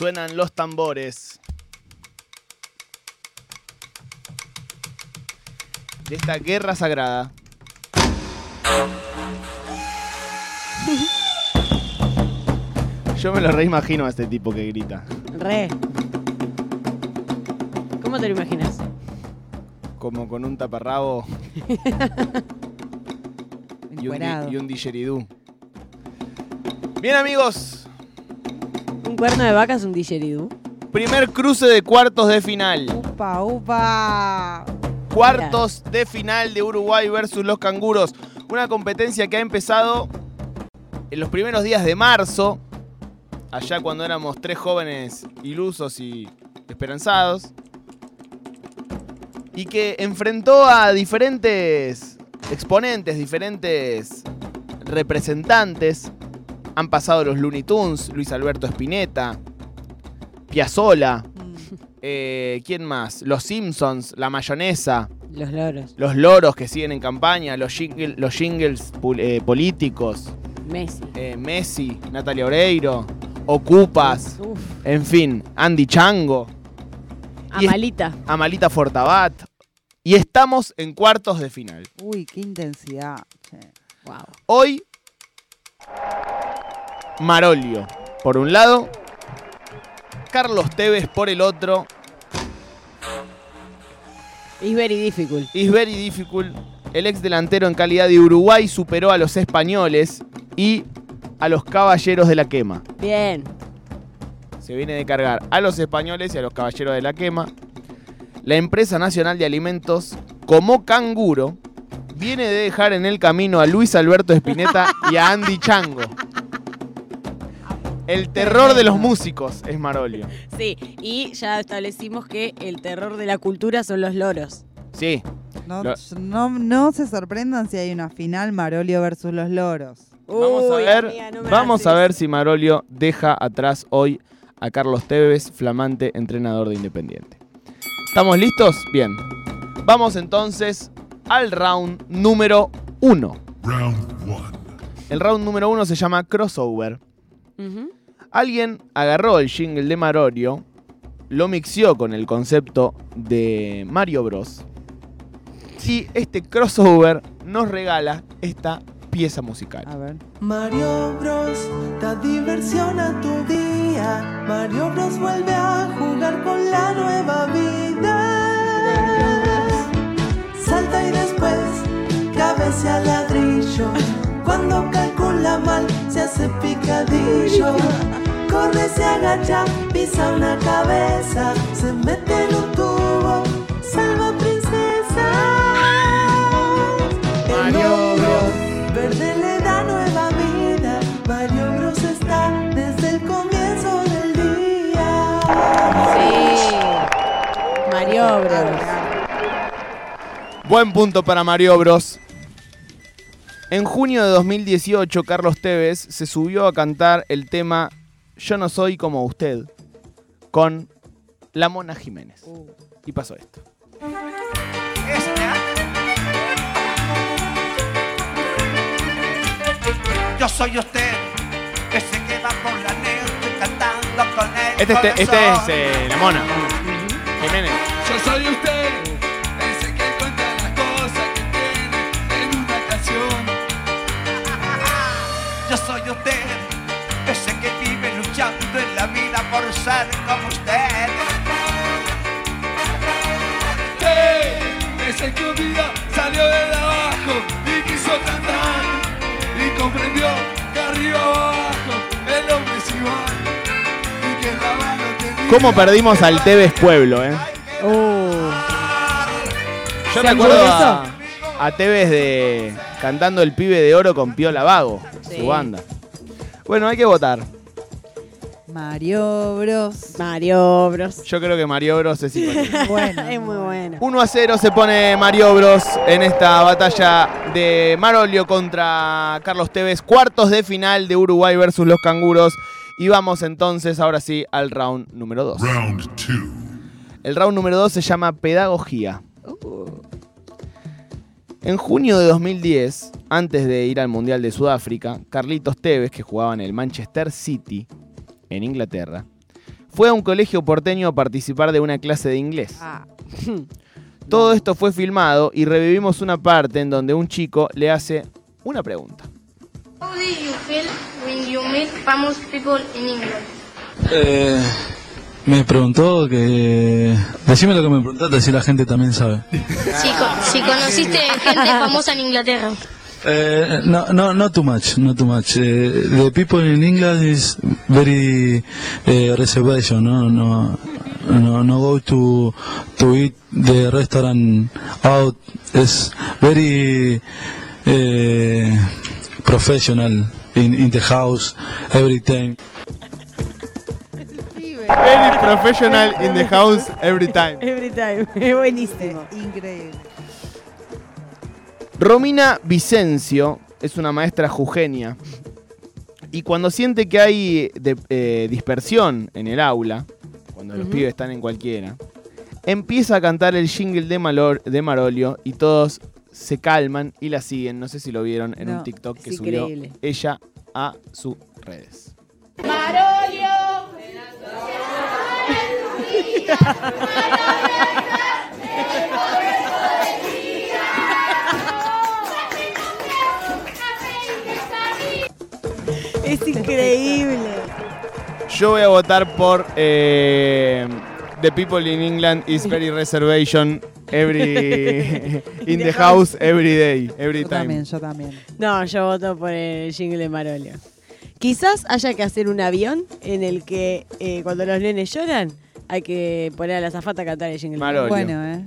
Suenan los tambores. De esta guerra sagrada. Yo me lo reimagino a este tipo que grita. Re. ¿Cómo te lo imaginas? Como con un taparrabo y un, y un didgeridoo. Bien amigos, ¿Un cuerno de vaca es un didgeridoo? primer cruce de cuartos de final. Upa, upa. Cuartos de final de Uruguay versus los canguros. Una competencia que ha empezado en los primeros días de marzo, allá cuando éramos tres jóvenes ilusos y esperanzados, y que enfrentó a diferentes exponentes, diferentes representantes. Han pasado los Looney Tunes, Luis Alberto Spinetta, Piazzola, Mm. eh, ¿quién más? Los Simpsons, La Mayonesa, Los loros. los loros que siguen en campaña, los, jingle- los jingles eh, políticos, Messi. eh, Messi, Natalia Oreiro, Ocupas, Uf. en fin, Andy Chango, Amalita. Amalita Fortabat. Y estamos en cuartos de final. Uy, qué intensidad. che. Wow. Hoy, Marolio, por un lado, Carlos Tevez por el otro, It's very difficult. Is very difficult. El ex delantero en calidad de Uruguay superó a los españoles y a los caballeros de la quema. Bien. Se viene de cargar a los españoles y a los caballeros de la quema. La empresa nacional de alimentos, como canguro, viene de dejar en el camino a Luis Alberto Spinetta y a Andy Chango. El terror de los músicos es Marolio. Sí, y ya establecimos que el terror de la cultura son los loros. Sí, No, Lo- no, no se sorprendan si hay una final Marolio versus los loros. Vamos a Uy, ver, amiga, no me vamos a ver si Marolio deja atrás hoy a Carlos Tevez, flamante entrenador de Independiente. ¿Estamos listos? Bien. Vamos entonces al round número uno. Round one. El round número uno se llama crossover. Ujú. Alguien agarró el jingle de Marolio, lo mixió con el concepto de Mario Bros. Y este crossover nos regala esta pieza musical. A ver. Mario Bros da diversión a tu día. Mario Bros vuelve a jugar con la nueva vida. Salta y después cabecea ladrillo. Cuando calcula mal se hace picadillo. Corre, se agacha, pisa una cabeza, se mete en un tubo, salva princesa. Mario Bros. Verde le da nueva vida. Mario Bros está desde el comienzo del día. Sí. Mario Bros. Buen punto para Mario Bros. En junio de 2018, Carlos Tevez se subió a cantar el tema Yo no soy como usted con la Mona Jiménez. Y pasó esto. Yo soy usted, que se queda por la noche cantando con el Este, este, este es corazón. eh, la Mona Jiménez. Yo soy usted, por ser como usted. Sí, ese que un día salió de abajo y quiso cantar y comprendió que arriba abajo el hombre es igual y que la mano tenía ¿Cómo perdimos al Tevez Pueblo, eh? Uh. Yo ¿Se recuerdo a, a Tevez de cantando El Pibe de Oro con Piola Vago, Sí. su banda. Bueno, hay que votar. Mario Bros. Mario Bros. Yo creo que Mario Bros es simpático. Bueno. es muy bueno. 1 a 0 se pone Mario Bros en esta batalla de Marolio contra Carlos Tevez. Cuartos de final de Uruguay versus los canguros. Y vamos entonces ahora sí al round número 2. Round two. El round número 2 se llama Pedagogía. En junio de 2010, antes de ir al Mundial de Sudáfrica, Carlitos Tevez, que jugaba en el Manchester City, en Inglaterra, fue a un colegio porteño a participar de una clase de inglés. Ah. Todo esto fue filmado y revivimos una parte en donde un chico le hace una pregunta. How do you feel when you meet famous people in England? Eh, me preguntó que... Decime lo que me preguntaste, si la gente también sabe. Si, si conociste gente famosa en Inglaterra. Uh, no, no, not too much, not too much. Uh, the people in England is very uh, reservation. No, no, no, no go to to eat the restaurant out. Is very uh, professional in in the house every time. Very professional in the house every time. Every time. Es buenísimo. Increíble. Romina Vicencio es una maestra jujeña y cuando siente que hay de- eh, dispersión en el aula, cuando los Ujú. pibes están en cualquiera, empieza a cantar el jingle de, Malor- de Marolio y todos se calman y la siguen. No sé si lo vieron en No, un TikTok que subió increíble. ella a sus redes. Es increíble. Yo voy a votar por eh, The People in England is very reservation every in the house every day, every Yo time. también, yo también. No, yo voto por el jingle de Marolio. Quizás haya que hacer un avión en el que eh, cuando los nenes lloran hay que poner a la zafata a cantar el jingle. de Marolio. Bueno, ¿eh?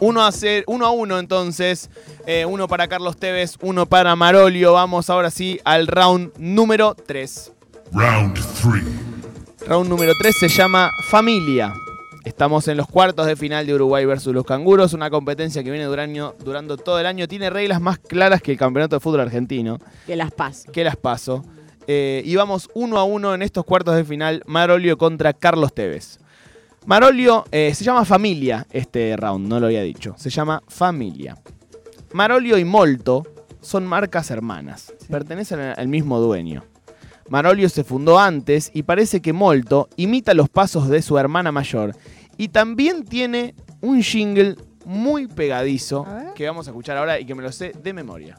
Uno a, ser, uno a uno entonces, Eh, uno para Carlos Tevez, uno para Marolio. Vamos ahora sí al round número 3. Round three. Round número 3 se llama Familia. Estamos en los cuartos de final de Uruguay versus los canguros, una competencia que viene durando, durando todo el año. Tiene reglas más claras que el campeonato de fútbol argentino. Que las paso. que las paso. Eh, y vamos uno a uno en estos cuartos de final, Marolio contra Carlos Tevez. Marolio eh, se llama Familia este round, no lo había dicho. Se llama Familia. Marolio y Molto son marcas hermanas, pertenecen al mismo dueño. Marolio se fundó antes y parece que Molto imita los pasos de su hermana mayor. Y también tiene un jingle muy pegadizo que vamos a escuchar ahora y que me lo sé de memoria.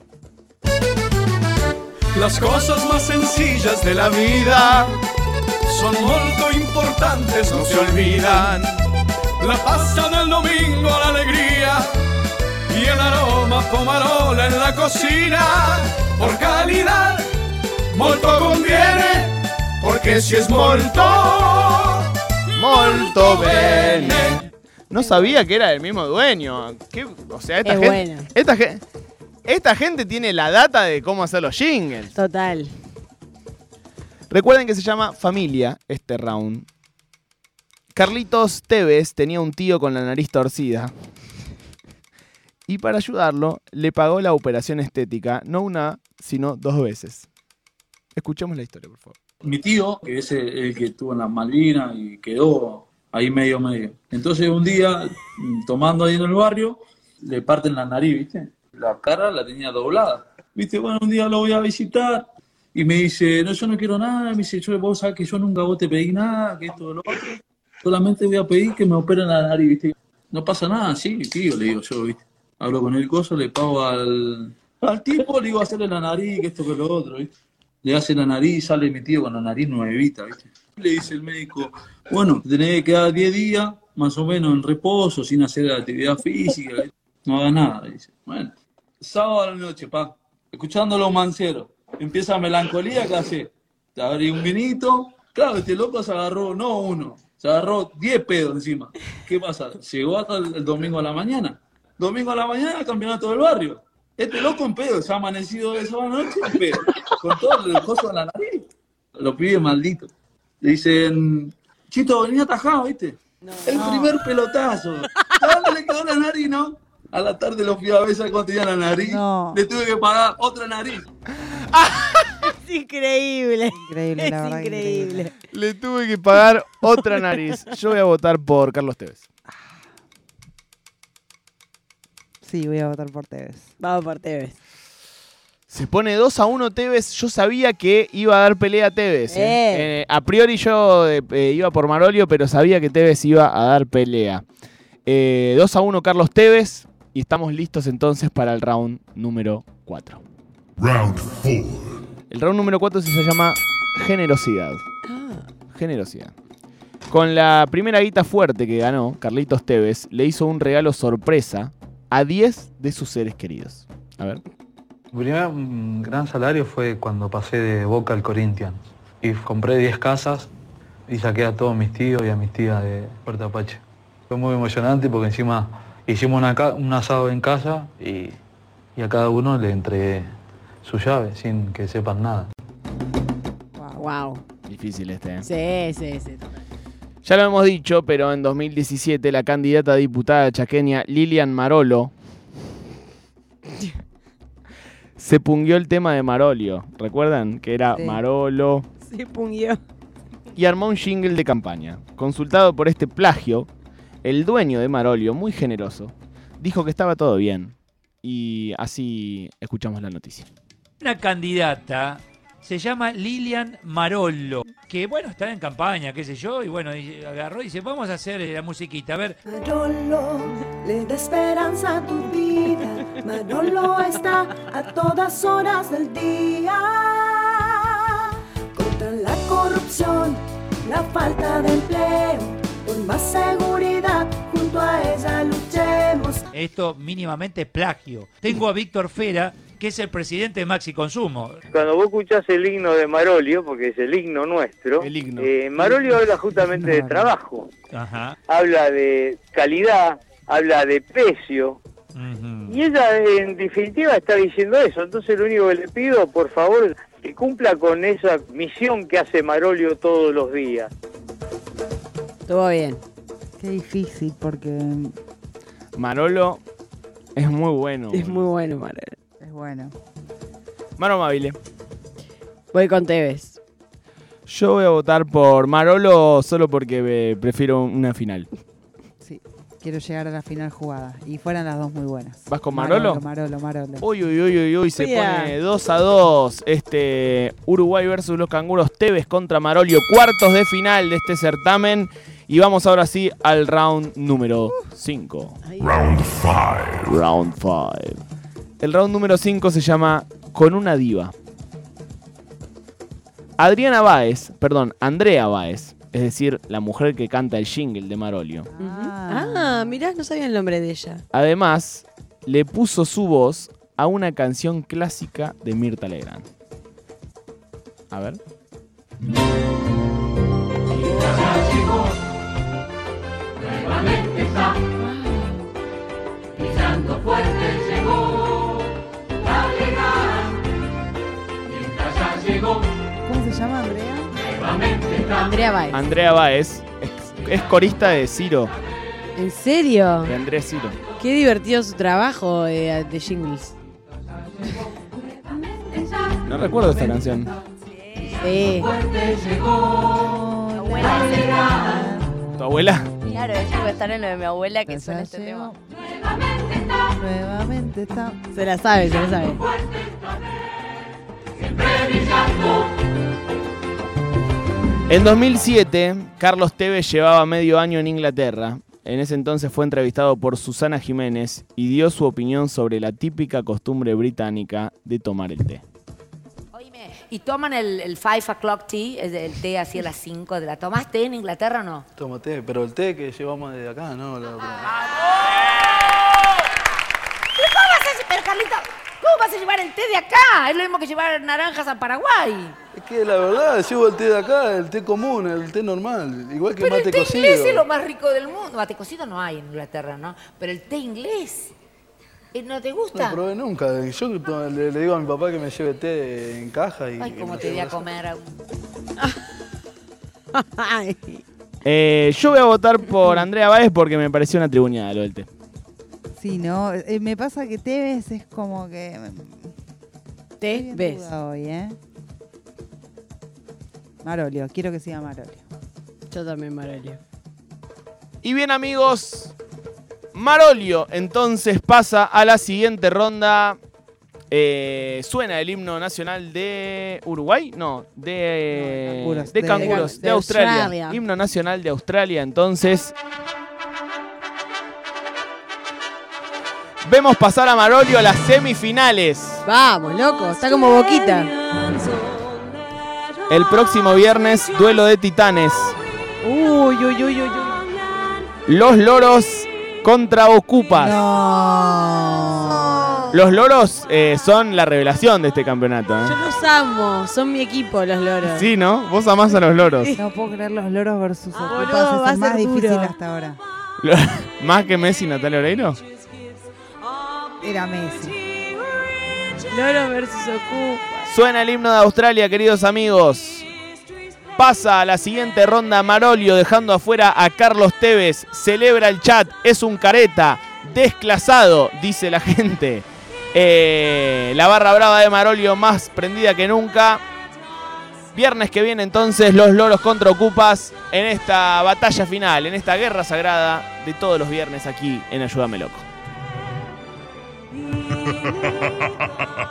Las cosas más sencillas de la vida son muy importantes, no se olvidan. La pasta del domingo, la alegría y el aroma pomarola en la cocina. Por calidad, molto conviene, porque si es molto, Molto bene. No sabía que era del mismo dueño. ¿Qué? O sea, esta Es gente, bueno. esta gente tiene la data de cómo hacer los jingles. Total. Recuerden que se llama Familia este round. Carlitos Tevez tenía un tío con la nariz torcida. Y para ayudarlo, le pagó la operación estética, no una, sino dos veces. Escuchemos la historia, por favor. mi tío, que es el, que estuvo en las Malvinas y quedó ahí medio medio. Entonces un día, tomando ahí en el barrio, le parten la nariz, ¿viste? La cara la tenía doblada. ¿Viste? Bueno, un día lo voy a visitar y me dice, no, yo no quiero nada. Me dice, yo, vos sabés que yo nunca vos te pedí nada, que esto, lo otro. Solamente voy a pedir que me operen la nariz, ¿viste? No pasa nada, sí, tío, le digo yo, ¿viste? Hablo con el coso, le pago al, al tipo, le digo hacerle la nariz, que esto, que lo otro, ¿viste? le hace la nariz, sale mi tío con la nariz nuevita, ¿viste? Le dice el médico, bueno, te tenés que quedar 10 días más o menos en reposo, sin hacer actividad física, ¿viste? no haga nada, dice. Bueno, sábado a la noche, pa, escuchando los manceros, empieza melancolía, ¿qué hace? Te abre un vinito, claro, este loco se agarró, no uno, se agarró 10 pedos encima. ¿Qué pasa? Llegó hasta el, el domingo a la mañana. Domingo a la mañana, campeonato del barrio. Este loco en pedo, se ha amanecido de esa noche en pedo, con todo el coso en la nariz. Los pibes malditos. Le dicen, Chito, venía atajado, ¿viste? el primer pelotazo. ¿A dónde le quedó la nariz, no? A la tarde lo fui a ver, ¿sabes cuánto tenía la nariz? No. Le tuve que pagar otra nariz. Es increíble. Increíble, Es la verdad. increíble. Le tuve que pagar otra nariz. Yo voy a votar por Carlos Tevez. Sí, voy a votar por Tevez. Vamos por Tevez. Se pone 2 a 1 Tevez. Yo sabía que iba a dar pelea a Tevez. ¿eh? Eh. Eh, a priori yo eh, eh, iba por Marolio, pero sabía que Tevez iba a dar pelea. Eh, 2 a 1 Carlos Tevez. Y estamos listos entonces para el round número 4. Round 4. El round número 4 se llama Generosidad. Generosidad. Con la primera guita fuerte que ganó, Carlitos Tevez le hizo un regalo sorpresa a 10 de sus seres queridos. A ver. Mi primer mm, gran salario fue cuando pasé de Boca al Corinthians. Y compré 10 casas y saqué a todos mis tíos y a mis tías de Puerto Apache. Fue muy emocionante porque encima hicimos una un asado en casa y, y a cada uno le entregué su llave sin que sepan nada. Wow. Difícil este. ¿eh? Sí, sí, sí. Ya lo hemos dicho, pero en 2017 la candidata a diputada chaqueña Lilian Marolo se pungió el tema de Marolio. ¿Recuerdan? Que era Sí. Marolo. Se pungió. y armó un jingle de campaña. Consultado por este plagio, el dueño de Marolio, muy generoso, dijo que estaba todo bien. Y así escuchamos la noticia. Una candidata se llama Lilian Marollo, que bueno, está en campaña, qué sé yo, y bueno, y agarró y dice, vamos a hacer eh, la musiquita, a ver. Manolo le da esperanza a tu vida. Manolo está a todas horas del día. Contra la corrupción, la falta de empleo. Por más seguridad, junto a ella luchemos. Esto mínimamente es plagio. Tengo a Víctor Fera, que es el presidente de Maxi Consumo. Cuando vos escuchás el himno de Marolio, porque es el himno nuestro, eh, Marolio habla justamente de trabajo, Ajá. habla de calidad, habla de precio, y ella en definitiva está diciendo eso. Entonces lo único que le pido, por favor, que cumpla con esa misión que hace Marolio todos los días. Estuvo bien. Qué difícil porque Marolo es muy bueno. Es muy bueno, Marel. Bueno. Mano Mabile. Voy con Tevez. Yo voy a votar por Marolo solo porque eh, prefiero una final. Sí, quiero llegar a la final jugada. Y fueran las dos muy buenas. ¿Vas con Marolo? Marolo, Marolo. Uy, uy, uy, uy, uy, se Mira. pone 2 a 2. Este Uruguay versus los canguros Tevez contra Marolio, cuartos de final de este certamen. Y vamos ahora sí al round número 5. Round 5. Round 5. El round número 5 se llama Con una diva. Adriana Báez, perdón, Andrea Báez, es decir, la mujer que canta el jingle de Marolio. Ah, mirá, no sabía el nombre de ella. Además, le puso su voz a una canción clásica de Mirta Legrand. A ver. Llama Andrea? nuevamente está Andrea Baez. Andrea Báez es, es corista de Ciro, ¿En serio? de Andrés Ciro. Qué divertido su trabajo eh, de jingles. No recuerdo esta canción. Sí. ¿Tu abuela? Claro, eso va a estar en lo de mi abuela que suena este tema. Nuevamente está. Se la sabe, se la sabe. En 2007, Carlos Tevez llevaba medio año en Inglaterra. En ese entonces fue entrevistado por Susana Jiménez y dio su opinión sobre la típica costumbre británica de tomar el té. ¿Y toman el, el 5 o'clock tea, es el té así a las 5 de la... ¿Tomás té en Inglaterra o no? Tomo té, pero el té que llevamos de acá, ¿no? Lo- ¿Pero cómo vas a, pero Carlita, ¿cómo vas a llevar el té de acá? Es lo mismo que llevar naranjas a Paraguay. Es que la verdad, llevo el té de acá, el té común, el té normal, igual que Pero mate el té cocido. inglés es lo más rico del mundo. Mate cocido no hay en Inglaterra, ¿no? Pero el té inglés, ¿eh, ¿no te No gusta? lo probé nunca. Yo le, le digo a mi papá que me lleve té en caja y... Ay, cómo te di a comer. Eh, yo voy a votar por Andrea Báez porque me pareció una tribuñada lo del té. Sí, ¿no? Eh, me pasa que Tevez es como que... Te ves. hoy, ¿eh? Marolio, quiero que siga Marolio. Yo también, Marolio. Y bien amigos, Marolio entonces pasa a la siguiente ronda. Eh, suena el himno nacional de Uruguay, no, de Canguros, de de- canguros, de, de Australia. Australia. Himno nacional de Australia, entonces. Vemos pasar a Marolio a las semifinales. Vamos, loco, está como boquita. El próximo viernes, duelo de titanes. Uy, uy, uy, uy, uy. Los loros contra Ocupas. Los loros eh, son la revelación de este campeonato. ¿eh? Yo los amo, son mi equipo los loros. Sí, ¿no? Vos amás a los loros. No puedo creer los loros versus Boludo, ocupas. va a Es el más ser difícil hasta ahora. ¿Más que Messi y Natalia Oreiro? Era Messi. Loro versus Ocupa. Suena el himno de Australia, queridos amigos. Pasa a la siguiente ronda Marolio, dejando afuera a Carlos Tevez. Celebra el chat, es un careta. Desclasado, dice la gente. Eh, la barra brava de Marolio más prendida que nunca. Viernes que viene entonces los loros contra Ocupas en esta batalla final, en esta guerra sagrada de todos los viernes aquí en Ayúdame Loco.